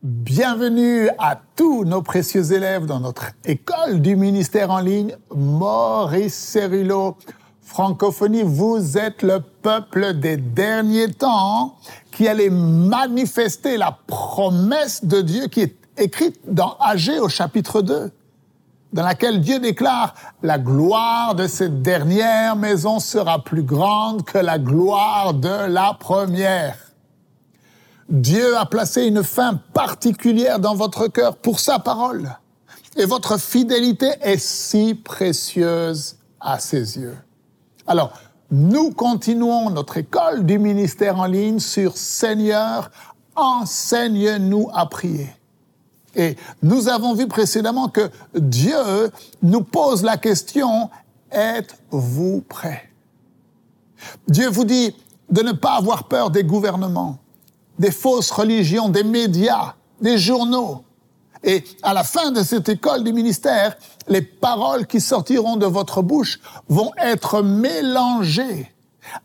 Bienvenue à tous nos précieux élèves dans notre école du ministère en ligne, Maurice Cerullo. Francophonie, vous êtes le peuple des derniers temps qui allait manifester la promesse de Dieu qui est écrite dans Agé au chapitre 2, dans laquelle Dieu déclare La gloire de cette dernière maison sera plus grande que la gloire de la première. Dieu a placé une fin particulière dans votre cœur pour sa parole. Et votre fidélité est si précieuse à ses yeux. Alors, nous continuons notre école du ministère en ligne sur Seigneur, enseigne-nous à prier. Et nous avons vu précédemment que Dieu nous pose la question, êtes-vous prêt Dieu vous dit de ne pas avoir peur des gouvernements, des fausses religions, des médias, des journaux. Et à la fin de cette école du ministère, les paroles qui sortiront de votre bouche vont être mélangées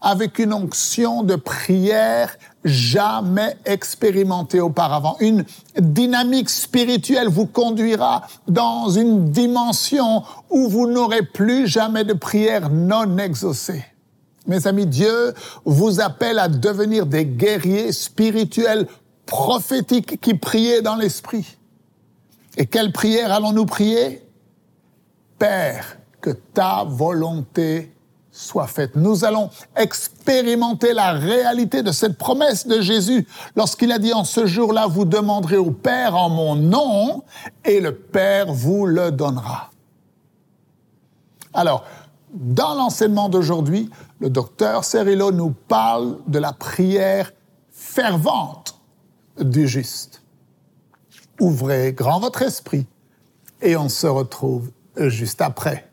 avec une onction de prière jamais expérimentée auparavant. Une dynamique spirituelle vous conduira dans une dimension où vous n'aurez plus jamais de prière non exaucée. Mes amis, Dieu vous appelle à devenir des guerriers spirituels prophétiques qui priaient dans l'esprit. Et quelle prière allons-nous prier? Père, que ta volonté soit faite. Nous allons expérimenter la réalité de cette promesse de Jésus lorsqu'il a dit en ce jour-là, vous demanderez au Père en mon nom et le Père vous le donnera. Alors, dans l'enseignement d'aujourd'hui, le docteur Cerillo nous parle de la prière fervente du juste. Ouvrez grand votre esprit et on se retrouve juste après.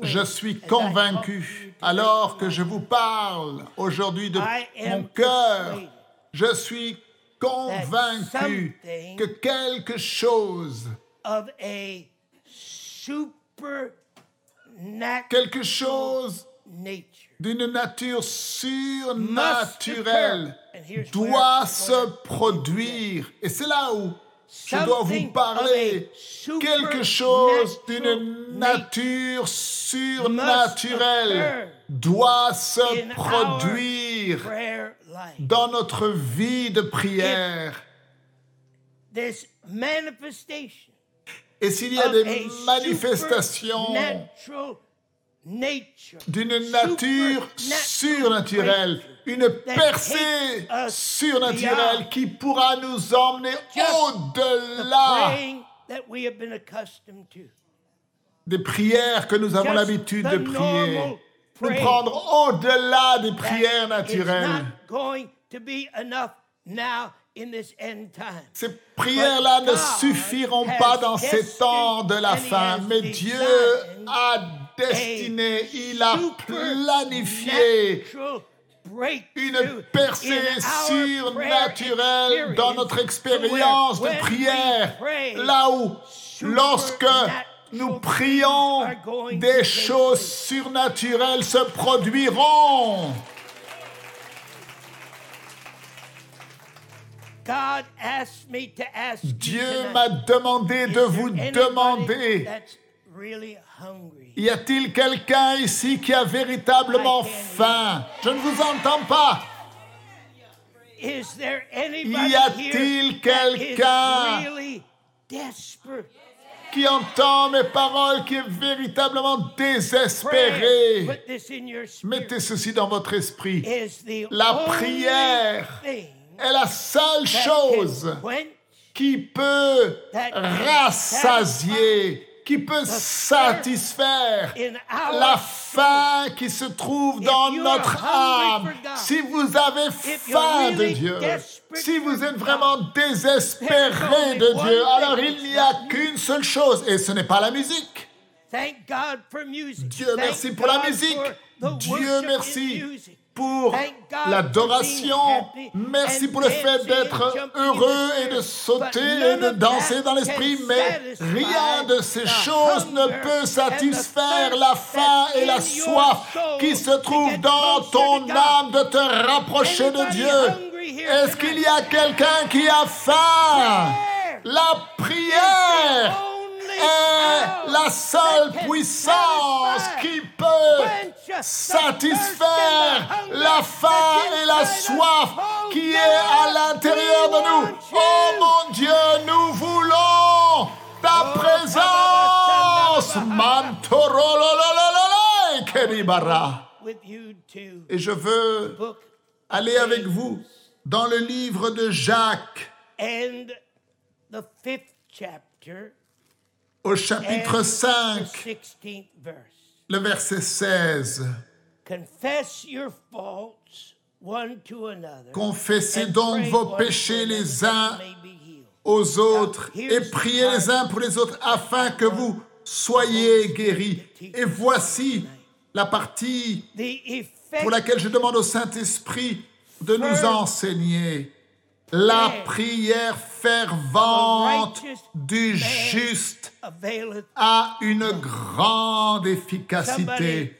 Je suis convaincu, alors que je vous parle aujourd'hui de mon cœur, je suis convaincu que quelque chose, quelque chose d'une nature surnaturelle doit se produire. Et c'est là où je dois vous parler. Quelque chose d'une nature surnaturelle doit se produire dans notre vie de prière. Et s'il y a des manifestations d'une nature surnaturelle, une percée surnaturelle qui pourra nous emmener au-delà des prières que nous avons l'habitude de prier, nous prendre au-delà des prières naturelles. Ces prières-là ne suffiront pas dans ces temps de la fin, mais Dieu a destiné, il a planifié une percée surnaturelle dans notre expérience de prière, là où, lorsque nous prions, des choses surnaturelles se produiront. Dieu m'a demandé de vous demander, y a-t-il quelqu'un ici qui a véritablement faim? Je ne vous entends pas. Y a-t-il quelqu'un qui entend mes paroles, qui est véritablement désespéré Mettez ceci dans votre esprit. La prière est la seule chose qui peut rassasier, qui peut satisfaire la faim qui se trouve dans notre âme. Si vous avez faim de Dieu, si vous êtes vraiment désespéré de Dieu, alors il n'y a qu'une seule chose, et ce n'est pas la musique. Thank God for music. Dieu merci pour la musique. Dieu merci music. Pour l'adoration. Merci pour le fait d'être heureux et de sauter et de danser dans l'esprit, mais rien de ces choses ne peut and satisfaire la faim et la soif qui se to trouve get dans ton âme de te rapprocher de Dieu. Est-ce qu'il y a quelqu'un qui a faim? La prière est la seule puissance qui peut satisfaire la faim et la soif qui est à l'intérieur de nous. Oh mon Dieu, nous voulons ta Oh, présence. Et je veux aller avec vous dans le livre de Jacques and the fifth chapter au chapitre the 5, 16th verse. le verset 16. Confess your faults one to another. Confessez donc vos péchés les uns aux autres et priez les uns pour les autres afin que vous soyez guéris. Et voici la partie pour laquelle je demande au Saint-Esprit de nous enseigner. La prière fervente du juste a une grande efficacité.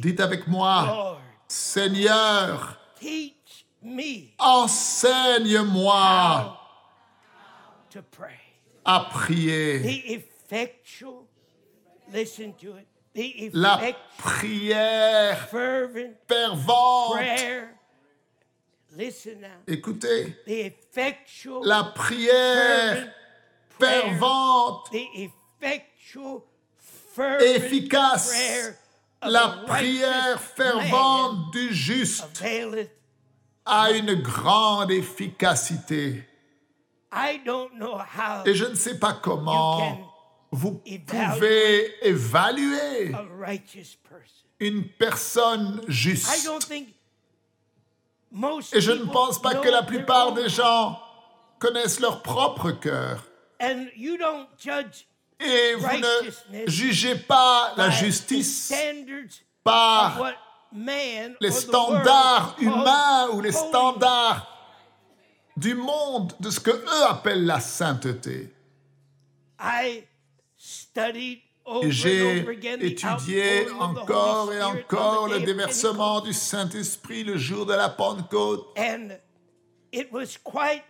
Dites avec moi, Seigneur, teach me enseigne-moi to pray. à prier. La prière fervent fervente. Écoutez, la prière fervente, efficace, la prière fervente du juste a une grande efficacité. I don't know how Et je ne sais pas comment vous pouvez évaluer a righteous person. une personne juste. Et je ne pense pas que la plupart des gens connaissent leur propre cœur. And you don't judge Et vous ne jugez pas la justice par les standards humains ou les standards du monde, de ce que eux appellent la sainteté. J'ai étudié encore et encore le déversement du Saint-Esprit le jour de la Pentecôte. Pentecost. And it was quite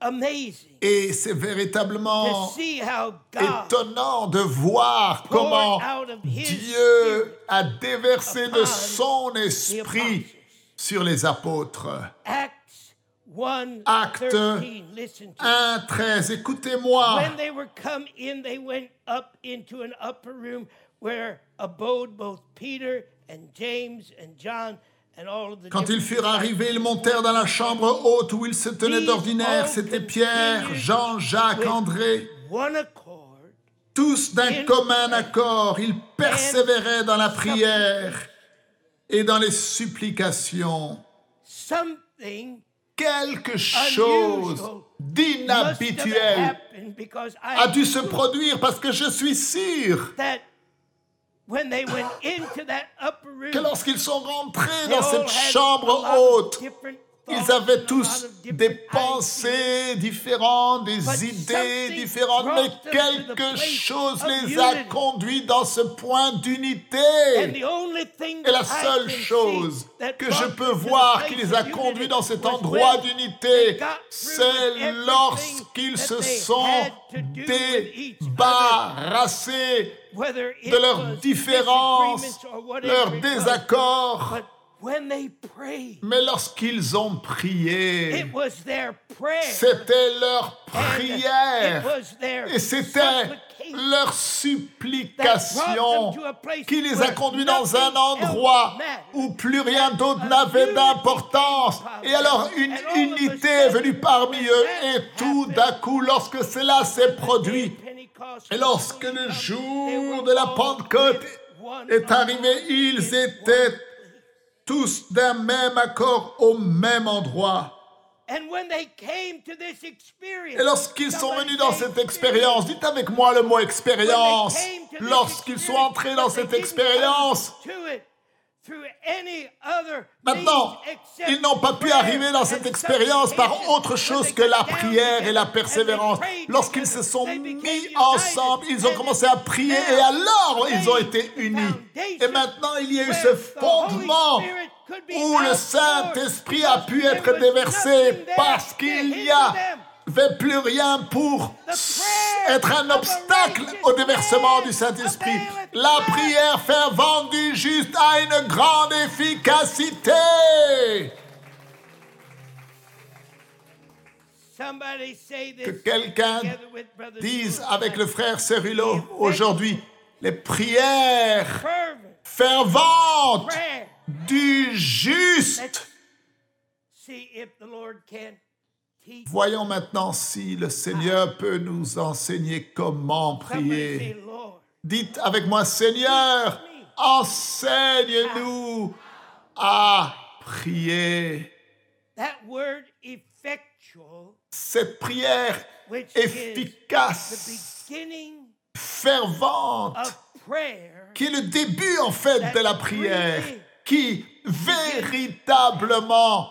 amazing Et c'est véritablement see how God étonnant de voir comment Dieu a déversé de son esprit sur les apôtres. Acts 1 Acte 13, listen to it. 1, 13, écoutez-moi. When they were come in, they went up into an upper room where abode both Peter and James and John and all of the Quand ils furent arrivés, ils montèrent dans la chambre haute où ils se tenaient d'ordinaire. C'étaient Pierre, Jean, Jacques, André. one accord Tous d'un commun accord, ils persévéraient dans la prière et dans les supplications. something Quelque chose d'inhabituel a dû se produire parce que je suis sûr that when they went into that upper room que lorsqu'ils sont rentrés dans cette chambre haute, ils avaient tous des pensées différentes, des But idées différentes, mais quelque chose les a unity. conduits dans ce point d'unité. Et la that I seule chose que je peux voir qui les a conduits dans cet endroit d'unité, c'est lorsqu'ils se sont débarrassés de leurs différences, leurs désaccords. But when they prayed, Mais lorsqu'ils ont prié, it was their prayer. c'était leur prière. was their Et c'était supplication leur supplication qui les a conduits dans un endroit où plus rien d'autre n'avait d'importance. Et alors une unité est venue parmi eux. Et tout d'un coup, lorsque cela s'est produit, et lorsque le jour de la Pentecôte est arrivé, ils étaient tous d'un même accord au même endroit. And when they came to this experience, Et lorsqu'ils sont venus dans cette expérience, dites avec moi le mot expérience. Lorsqu'ils sont entrés dans cette expérience, Maintenant, ils n'ont pas pu arriver dans cette expérience par autre chose que la prière et la persévérance. Lorsqu'ils se sont mis ensemble, ils ont commencé à prier et alors ils ont été unis. Et maintenant, il y a eu ce fondement où le Saint-Esprit a pu être déversé parce qu'il hinder a avait plus rien pour être un obstacle au déversement du Saint-Esprit. La prière fervente du juste a une grande efficacité. Que quelqu'un dise avec le frère Cerullo aujourd'hui, les prières fervent ferventes du juste. Voyons maintenant si le Seigneur peut nous enseigner comment prier. Dites avec moi, Seigneur, enseigne-nous à prier. that word effectual, Cette prière efficace, beginning fervente, qui est le début en fait de la prière, qui véritablement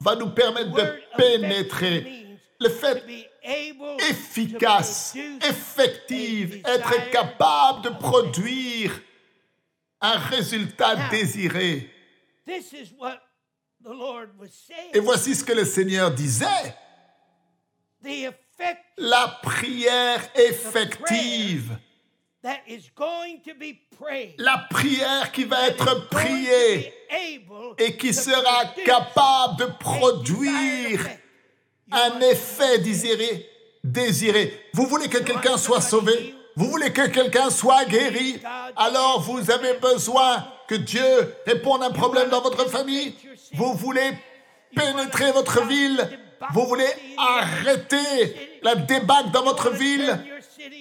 va nous permettre de pénétrer. Le fait efficace, effective, être capable de produire un résultat désiré. Et voici ce que le Seigneur disait. La prière effective, la prière qui va être priée et qui sera capable de produire un effet désiré. désiré. Vous voulez que quelqu'un soit sauvé? Vous voulez que quelqu'un soit guéri? Alors vous avez besoin que Dieu réponde à un problème dans votre famille. Vous voulez pénétrer votre ville. Vous voulez arrêter la débâcle dans votre ville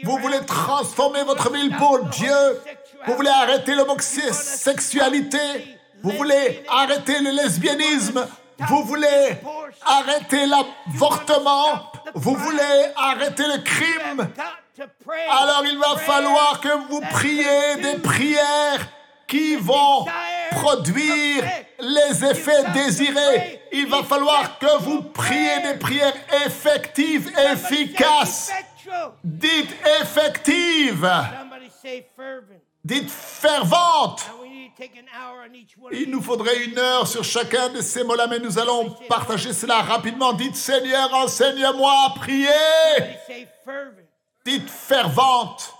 Vous voulez transformer votre ville pour Dieu. Vous voulez arrêter l'homosexualité. Vous voulez arrêter le lesbianisme. Vous voulez arrêter l'avortement. Vous voulez arrêter le crime. Alors il va falloir que vous priez des prières qui vont produire les effets désirés. Il va falloir que vous priez des prières effectives, efficaces. Dites fervent. Dites of Il nous faudrait une heure sur chacun de ces mots-là, mais nous allons partager cela rapidement. Dites Seigneur, enseigne-moi à prier. Dites fervente.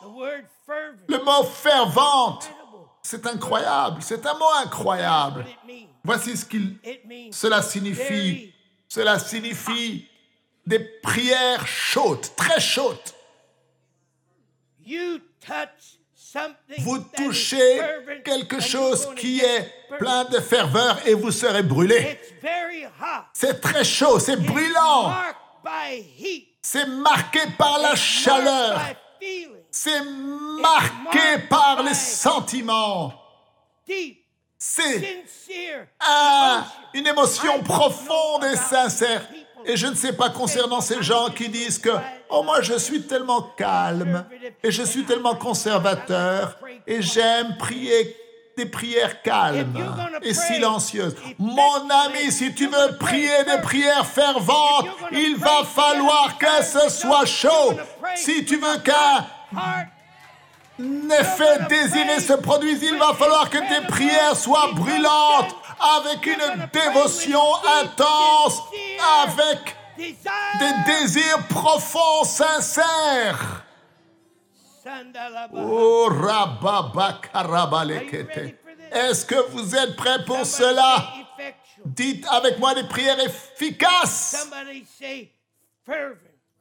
Le mot fervente. C'est incroyable, c'est un mot incroyable. Voici ce qu'il cela signifie. Cela signifie des prières chaudes, très chaudes. Vous touchez quelque chose qui est plein de ferveur et vous serez brûlé. C'est très chaud, c'est brûlant. C'est marqué par la chaleur. C'est marqué par les sentiments. C'est un- une émotion profonde et sincère. Et je ne sais pas concernant ces gens qui disent que, oh moi je suis tellement calme et je suis tellement conservateur et j'aime prier des prières calmes et silencieuses. Mon ami, si tu veux prier des prières ferventes, il va falloir que ce soit chaud. Si tu veux qu'un effet désiré se produise, il va falloir que tes prières soient brûlantes, avec une dévotion intense, avec des désirs profonds, sincères. Oh. Est-ce que vous êtes prêts pour cela? Dites avec moi des prières efficaces.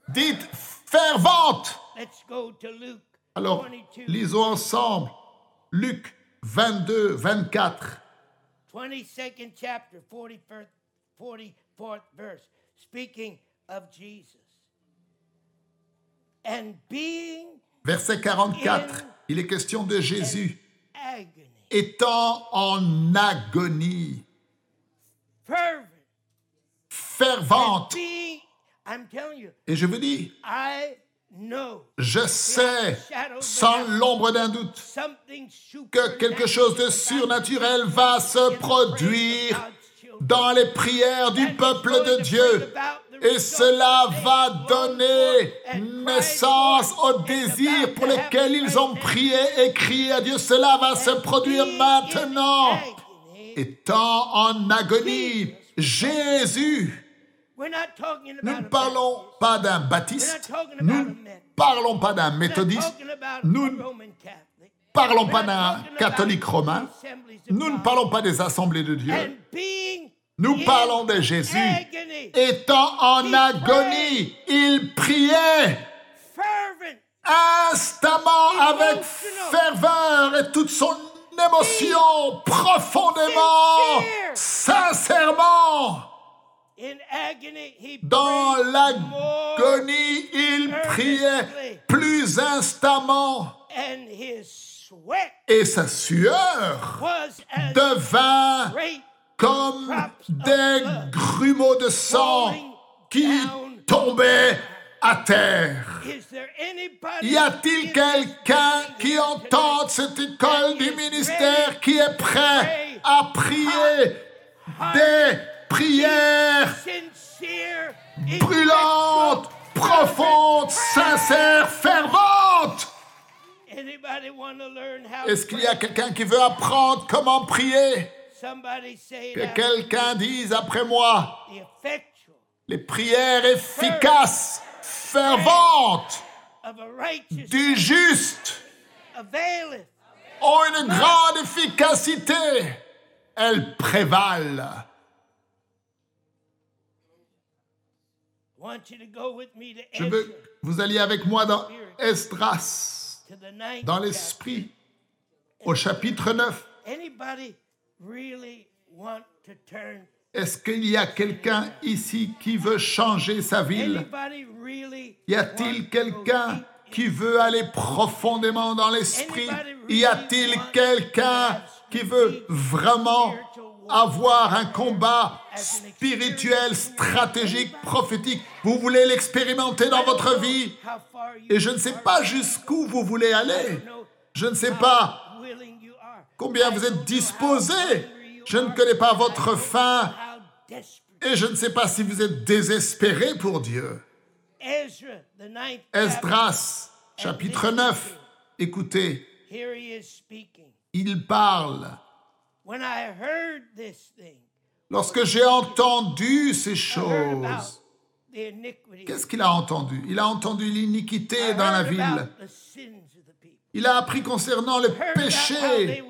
Dites ferventes. Let's go to Luke Alors, 22, lisons ensemble Luc 22, 24. 22nd chapter, 41st, 44th verse, speaking of Jesus. And being Verset 44, il est question de Jésus agony, étant en agonie, fervent, fervente. Being, I'm telling you, Et je vous dis, I je sais, sans l'ombre d'un doute, que quelque chose de surnaturel va se produire dans les prières du peuple de Dieu. Et cela va donner naissance au désir pour lequel ils ont prié et crié à Dieu. Cela va se produire maintenant. Étant en agonie, Jésus, nous ne parlons pas d'un baptiste, nous ne parlons pas d'un méthodiste, nous ne parlons pas d'un catholique romain, nous ne parlons pas des assemblées de Dieu. Nous parlons de Jésus. Étant en agonie, il priait instamment avec ferveur et toute son émotion, profondément, sincèrement. Dans l'agonie, il priait plus instamment. Et sa sueur devint comme des grumeaux de sang qui tombaient à terre. Y a-t-il quelqu'un qui entend cette école du ministère qui est prêt à prier des prières brûlantes, profondes, sincères, ferventes Est-ce qu'il y a quelqu'un qui veut apprendre comment prier? Que quelqu'un dise après moi, les prières efficaces, ferventes du juste ont une grande efficacité. Elles prévalent. Je veux que vous alliez avec moi dans Esdras, dans l'esprit, au chapitre 9. Est-ce qu'il y a quelqu'un ici qui veut changer sa ville? Y a-t-il quelqu'un qui veut aller profondément dans l'esprit? Y a-t-il quelqu'un qui veut vraiment avoir un combat spirituel, stratégique, prophétique Vous voulez l'expérimenter dans votre vie Et je ne sais pas jusqu'où vous voulez aller. Je ne sais pas combien vous êtes disposé. Je ne connais pas votre fin et je ne sais pas si vous êtes désespéré pour Dieu. Esdras, chapitre 9, écoutez, il parle. Lorsque j'ai entendu ces choses, qu'est-ce qu'il a entendu? Il a entendu l'iniquité dans la ville. Il a appris concernant le péché.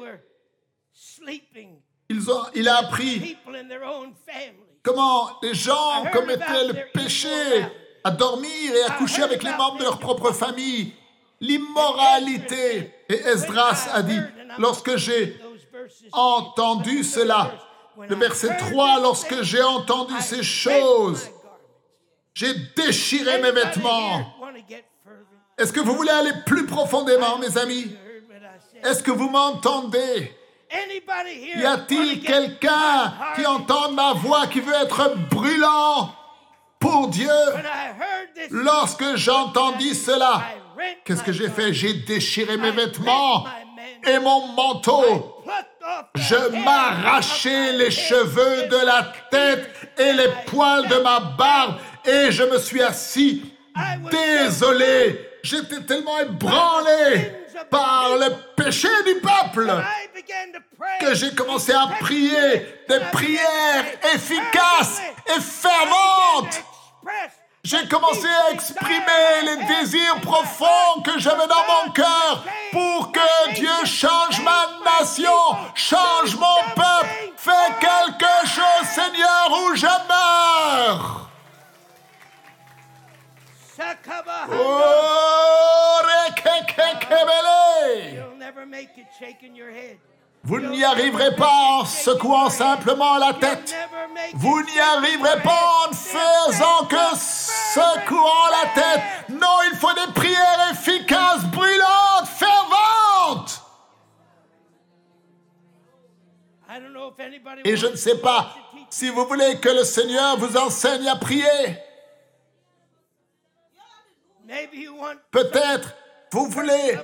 Ils ont, il a appris comment les gens commettaient le péché à dormir et à coucher avec les membres de leur propre famille, l'immoralité. Et Esdras a dit, lorsque j'ai entendu cela, le verset 3, lorsque j'ai entendu ces choses, j'ai déchiré mes vêtements. Est-ce que vous voulez aller plus profondément, mes amis? Est-ce que vous m'entendez? Y a-t-il quelqu'un qui entend ma voix, qui veut être brûlant pour Dieu? Lorsque j'entendis cela, qu'est-ce que j'ai fait? J'ai déchiré mes vêtements et mon manteau. Je m'arrachais les cheveux de la tête et les poils de ma barbe et je me suis assis désolé J'étais tellement ébranlé par le péché du peuple que j'ai commencé à prier des prières efficaces et ferventes. J'ai commencé à exprimer les désirs profonds que j'avais dans mon cœur pour que Dieu change ma nation, change mon peuple, fais quelque chose, Seigneur, ou je meurs. Vous n'y arriverez pas en secouant simplement la tête. Vous n'y arriverez pas en faisant que secouant la tête. Non, il faut des prières efficaces, brûlantes, ferventes. Et je ne sais pas si vous voulez que le Seigneur vous enseigne à prier. Peut-être vous voulez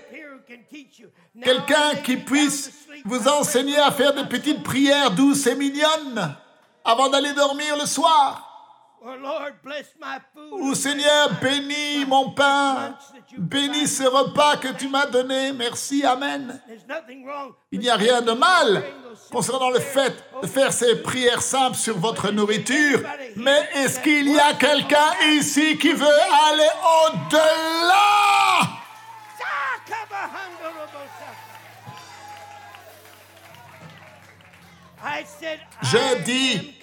quelqu'un qui puisse. Vous enseigner à faire des petites prières douces et mignonnes avant d'aller dormir le soir. Ou and Seigneur, bénis mon pain, bénis ce repas que tu m'as donné. Merci, Amen. Il n'y a rien de mal concernant le fait de faire ces prières simples sur votre nourriture. Mais est-ce qu'il y a quelqu'un ici qui veut aller au-delà? Je dis,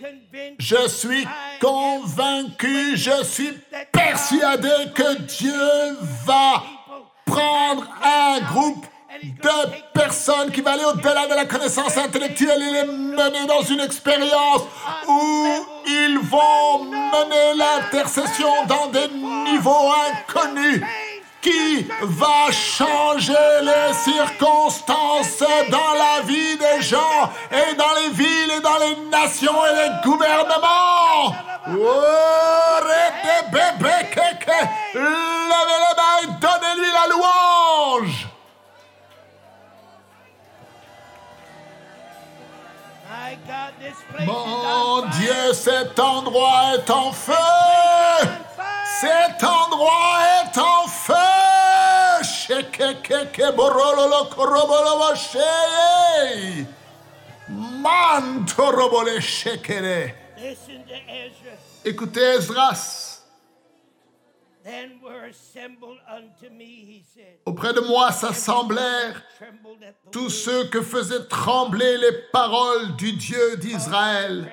Je suis convaincu, je suis persuadé que Dieu va prendre un groupe de personnes qui va aller au-delà de la connaissance intellectuelle et les mener dans une expérience où ils vont mener l'intercession dans des niveaux inconnus qui va changer les circonstances dans la vie des gens et dans les villes et dans les nations et les gouvernements? Levez les mains et donnez-lui la louange. Mon. Dieu, cet endroit est en feu. Cet endroit est en feu. Shekekeke borololo korobolo sheye. Mantorobole shekere. Listen to Ezra. Écoutez Esdras. Then were assembled unto me, he said. Auprès de moi s'assemblèrent tous ceux que faisaient trembler les paroles du Dieu d'Israël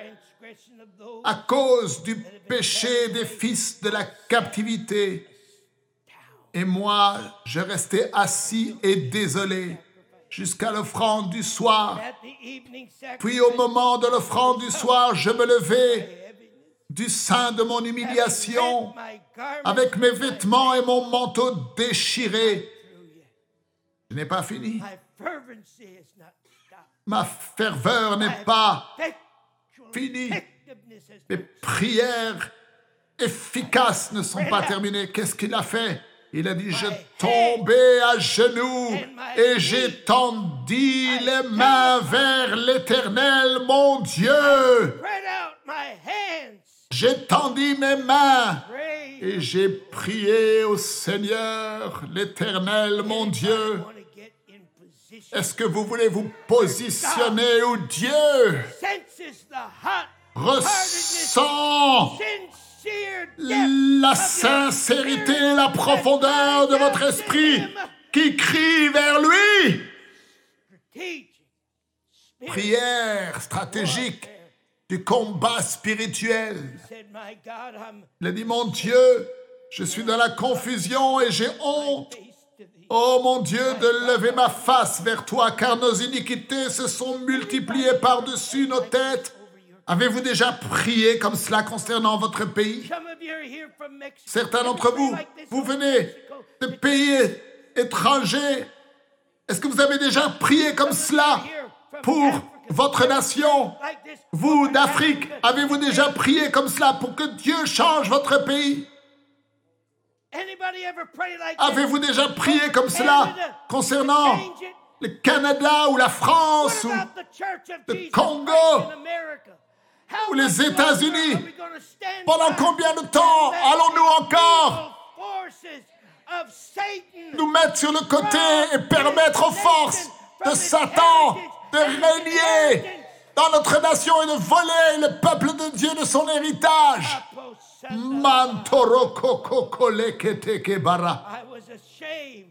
à cause du péché des fils de la captivité. Et moi, je restais assis et désolé jusqu'à l'offrande du soir. Puis au moment de l'offrande du soir, je me levai du sein de mon humiliation avec mes vêtements et mon manteau déchiré. Je n'ai pas fini. Ma ferveur n'est pas Effectual Fini. effectiveness has Mes prières efficaces ne sont pas terminées. Qu'est-ce qu'il a fait? Il a dit, je tombais à genoux et j'ai tendu les mains vers l'Éternel, mon Dieu. spread out my hands. J'ai tendu mes mains et j'ai prié au Seigneur, l'Éternel, mon Dieu. Est-ce que vous voulez vous positionner où Dieu? Ressent la sincérité et la profondeur de votre esprit qui crie vers lui. Prière stratégique du combat spirituel. Il a dit, mon Dieu, je suis dans la confusion et j'ai honte. Oh mon Dieu, de lever ma face vers toi, car nos iniquités se sont multipliées par-dessus nos têtes. Avez-vous déjà prié comme cela concernant votre pays? Certains d'entre vous, vous venez de pays étrangers. Est-ce que vous avez déjà prié comme cela pour votre nation? Vous d'Afrique, avez-vous déjà prié comme cela pour que Dieu change votre pays? Avez-vous déjà prié comme cela concernant le Canada ou la France ou le Congo? Ou les États-Unis? Pendant combien de temps allons-nous encore nous mettre sur le côté et permettre aux forces de Satan de régner dans notre nation et de voler le peuple de Dieu de son héritage?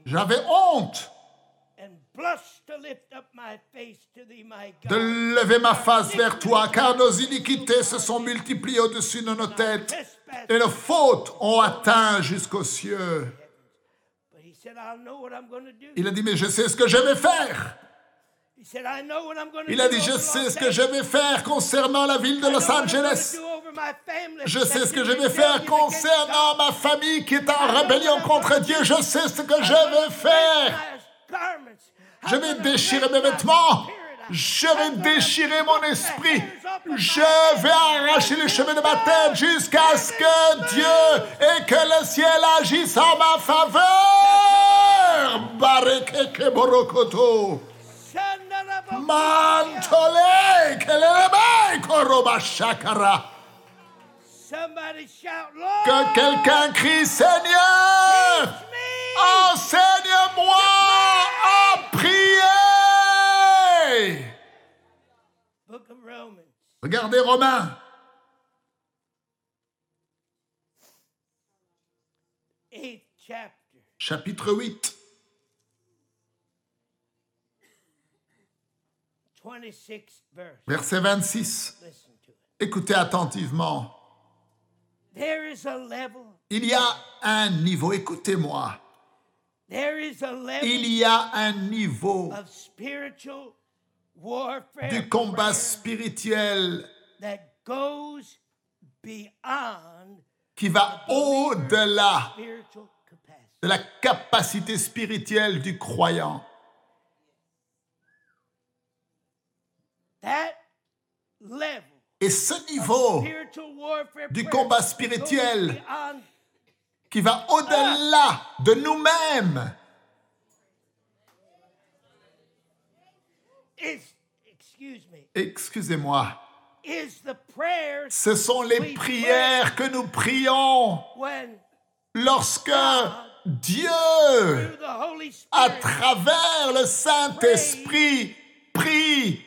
J'avais honte de lever ma face vers toi, car nos iniquités se sont multipliées au-dessus de nos têtes et nos fautes ont atteint jusqu'aux cieux. But he said, I'll know what I'm going to do. Il a dit, mais je sais ce que je vais faire. He said, I know what I'm going to Il do. a dit, je sais ce que je vais faire concernant la ville de I know Los what I'm gonna Angeles. Je sais ce que je vais faire concernant ma famille qui est en rébellion contre Dieu. Je sais ce que je vais faire. Je vais déchirer mes vêtements. Je vais déchirer mon esprit. Je vais arracher les cheveux de ma tête jusqu'à ce que Dieu et que le ciel agissent en ma faveur. Barekeke borokoto. Mantole koroba shakara. Que quelqu'un crie Seigneur, enseigne-moi Regardez Romains, chapitre 8, 26th verse. verset 26. Listen to it. Écoutez attentivement. There is a level. Il y a un niveau, écoutez-moi. There is a level Il y a un niveau of spiritual warfare du combat spirituel qui va au-delà de la capacité spirituelle du croyant. Et ce niveau du combat spirituel qui va au-delà de nous-mêmes excusez-moi, ce sont les prières que nous prions lorsque Dieu, à travers le Saint-Esprit, prie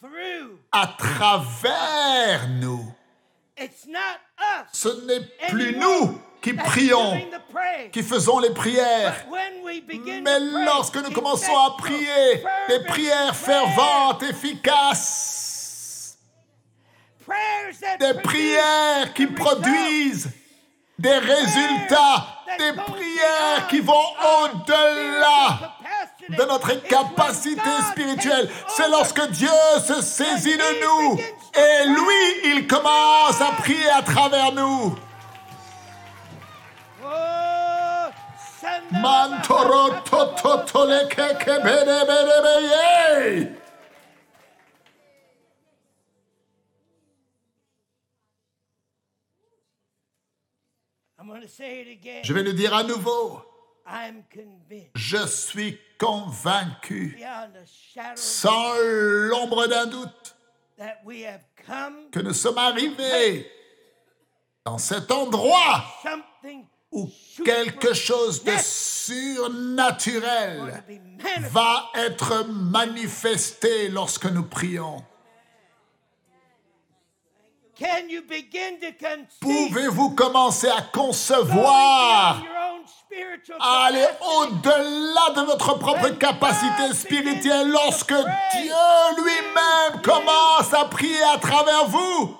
through. à travers nous. Ce n'est plus nous qui prions, qui faisons les prières. Mais lorsque nous commençons à prier des prières ferventes, efficaces, des prières qui produisent des résultats, des prières qui vont au-delà de notre capacité spirituelle. C'est lorsque Dieu se saisit de nous et lui, il commence à prier à travers nous. Mantoro tototole keke beye. Je vais le dire à nouveau. I'm convinced. Je suis convaincu, sans l'ombre d'un doute, that we have come que nous sommes arrivés. Dans cet endroit où quelque chose de surnaturel manifest. va être manifesté lorsque nous prions. Pouvez-vous commencer à concevoir, à aller au-delà de votre propre capacité spirituelle lorsque Dieu lui-même commence à prier à travers vous?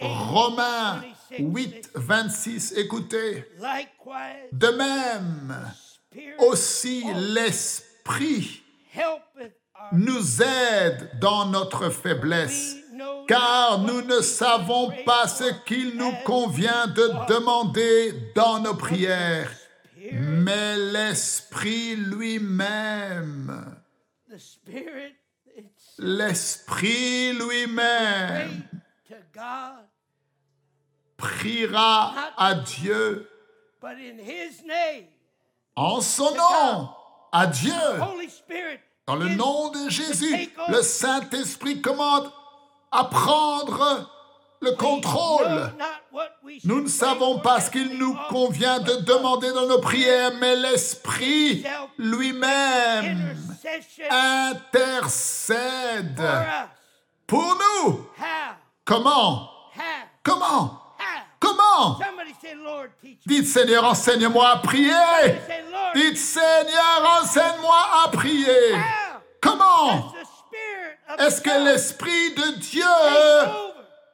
Romains 26. 8, 26, écoutez. De même, aussi l'Esprit nous aide dans notre faiblesse, car nous ne savons pas ce qu'il nous convient de demander dans nos prières, mais l'Esprit lui-même, l'Esprit lui-même priera à Dieu but in His name, en son nom, à Dieu. Dans le nom de Jésus, le Saint-Esprit commande à prendre le contrôle. Nous ne savons pas as ce qu'il nous convient de demander dans nos prières, mais l'Esprit lui-même intercède pour nous. Comment? Comment? Comment? Dites Seigneur, enseigne-moi à prier. Dites Seigneur, enseigne-moi à prier. Comment? Est-ce que l'Esprit de Dieu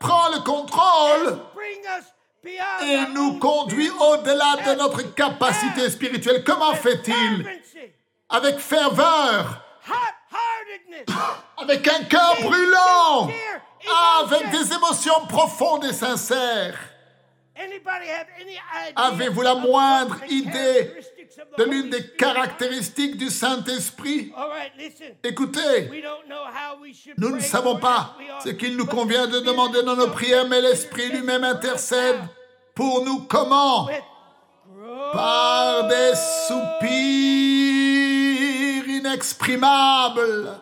prend le contrôle et nous conduit au-delà de notre capacité spirituelle? Comment fait-il Avec ferveur, avec un cœur brûlant, avec des émotions profondes et sincères. Avez-vous la moindre idée de l'une des caractéristiques du Saint-Esprit? Écoutez, nous ne savons pas ce qu'il nous convient de demander dans nos prières, mais l'Esprit lui-même intercède pour nous comment? Par des soupirs inexprimables.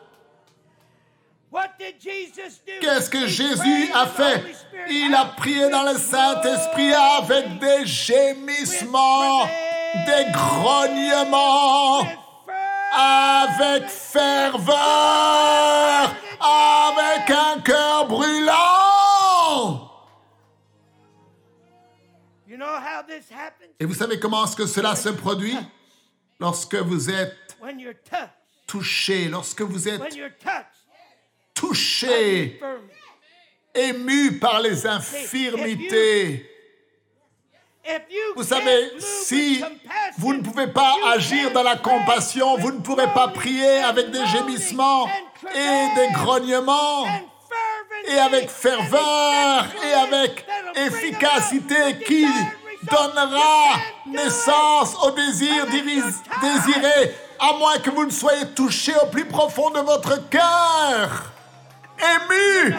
Qu'est-ce que Jésus a fait? Il a prié dans le Saint-Esprit avec des gémissements, des grognements, avec ferveur, avec un cœur brûlant. You know how this happens? Et vous savez comment est-ce que cela se produit? Lorsque vous êtes touché, lorsque vous êtes. Touché, Infirmity. ému par les infirmités. Vous savez, si vous ne pouvez pas agir dans la compassion, vous ne pourrez pas prier avec des gémissements et des grognements et avec ferveur et avec efficacité qui donnera naissance au désir désiré, à moins que vous ne soyez touché au plus profond de votre cœur, ému.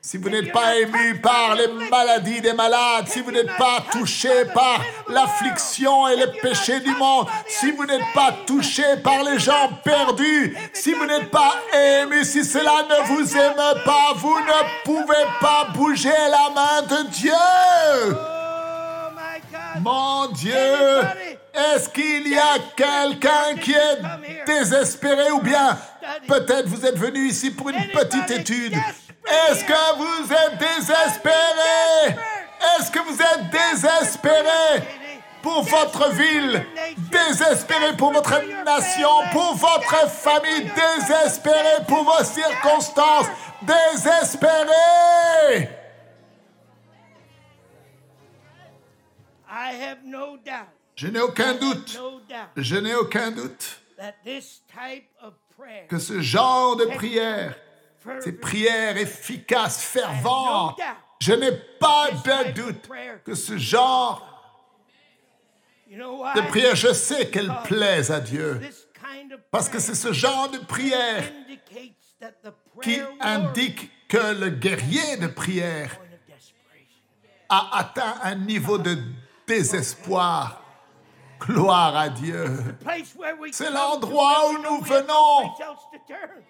Si vous n'êtes pas ému par les maladies des malades, si vous n'êtes pas touché par l'affliction et les péchés du monde, si vous n'êtes pas touché par les gens perdus, si vous n'êtes pas ému, si cela ne vous aime pas, vous ne pouvez pas bouger la main de Dieu. Oh. Mon Dieu, est-ce qu'il y a quelqu'un qui est désespéré ou bien peut-être vous êtes venu ici pour une petite étude? Est-ce que vous êtes désespéré? Est-ce que vous êtes désespéré pour votre ville, désespéré pour votre nation, pour votre famille, désespéré pour vos circonstances, désespéré! I have no doubt. Je n'ai aucun doute, je n'ai aucun doute que ce genre de prière, ces prières efficaces, ferventes, je n'ai pas de doute que ce genre de prière, je sais qu'elle plaise à Dieu. Parce que c'est ce genre de prière qui indique que le guerrier de prière a atteint un niveau de désespoir. Gloire à Dieu. C'est l'endroit où nous venons.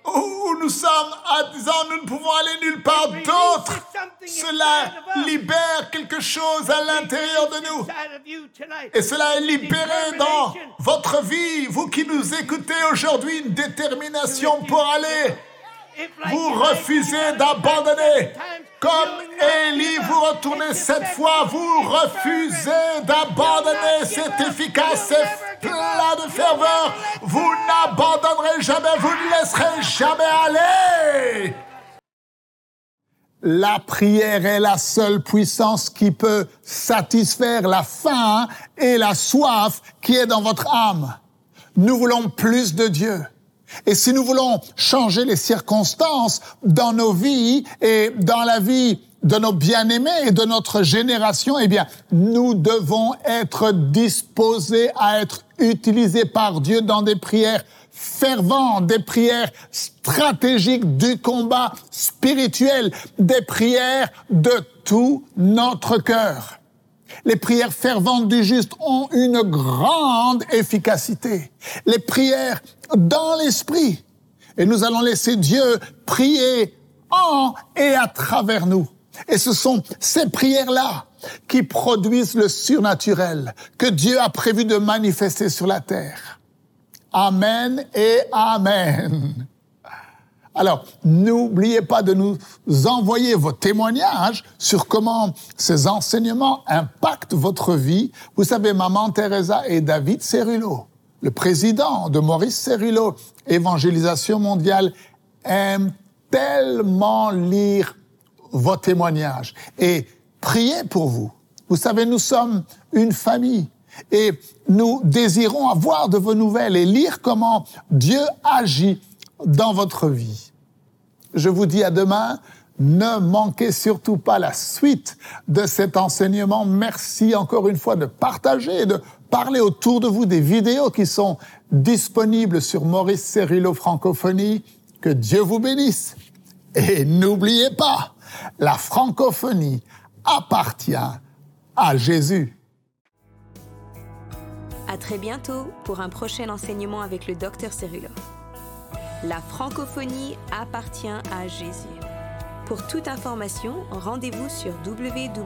Où nous sommes à disant nous ne pouvons aller nulle part d'autre. Cela libère quelque chose à l'intérieur de nous. Et cela est libéré dans votre vie, vous qui nous écoutez aujourd'hui, une détermination pour aller. Vous refusez d'abandonner. Comme Élie, vous retournez cette fois, vous refusez d'abandonner. C'est efficace, c'est plein de ferveur. Vous n'abandonnerez jamais, vous ne laisserez jamais aller. La prière est la seule puissance qui peut satisfaire la faim et la soif qui est dans votre âme. Nous voulons plus de Dieu. Et si nous voulons changer les circonstances dans nos vies et dans la vie de nos bien-aimés et de notre génération, eh bien, nous devons être disposés à être utilisés par Dieu dans des prières ferventes, des prières stratégiques du combat spirituel, des prières de tout notre cœur. Les prières ferventes du juste ont une grande efficacité. Les prières dans l'esprit. Et nous allons laisser Dieu prier en et à travers nous. Et ce sont ces prières-là qui produisent le surnaturel que Dieu a prévu de manifester sur la terre. Amen et Amen. Alors, n'oubliez pas de nous envoyer vos témoignages sur comment ces enseignements impactent votre vie. Vous savez, Maman Teresa et David Cerullo, le président de Maurice Cerullo, Évangélisation mondiale, aiment tellement lire vos témoignages et prier pour vous. Vous savez, nous sommes une famille et nous désirons avoir de vos nouvelles et lire comment Dieu agit dans votre vie. Je vous dis à demain Ne manquez surtout pas la suite de cet enseignement. Merci encore une fois de partager, de parler autour de vous des vidéos qui sont disponibles sur Maurice Cerullo Francophonie. Que Dieu vous bénisse. Et n'oubliez pas, la francophonie appartient à Jésus. À très bientôt pour un prochain enseignement avec le docteur Cerullo. La francophonie appartient à Jésus. Pour toute information, rendez-vous sur www.mcwe.fr.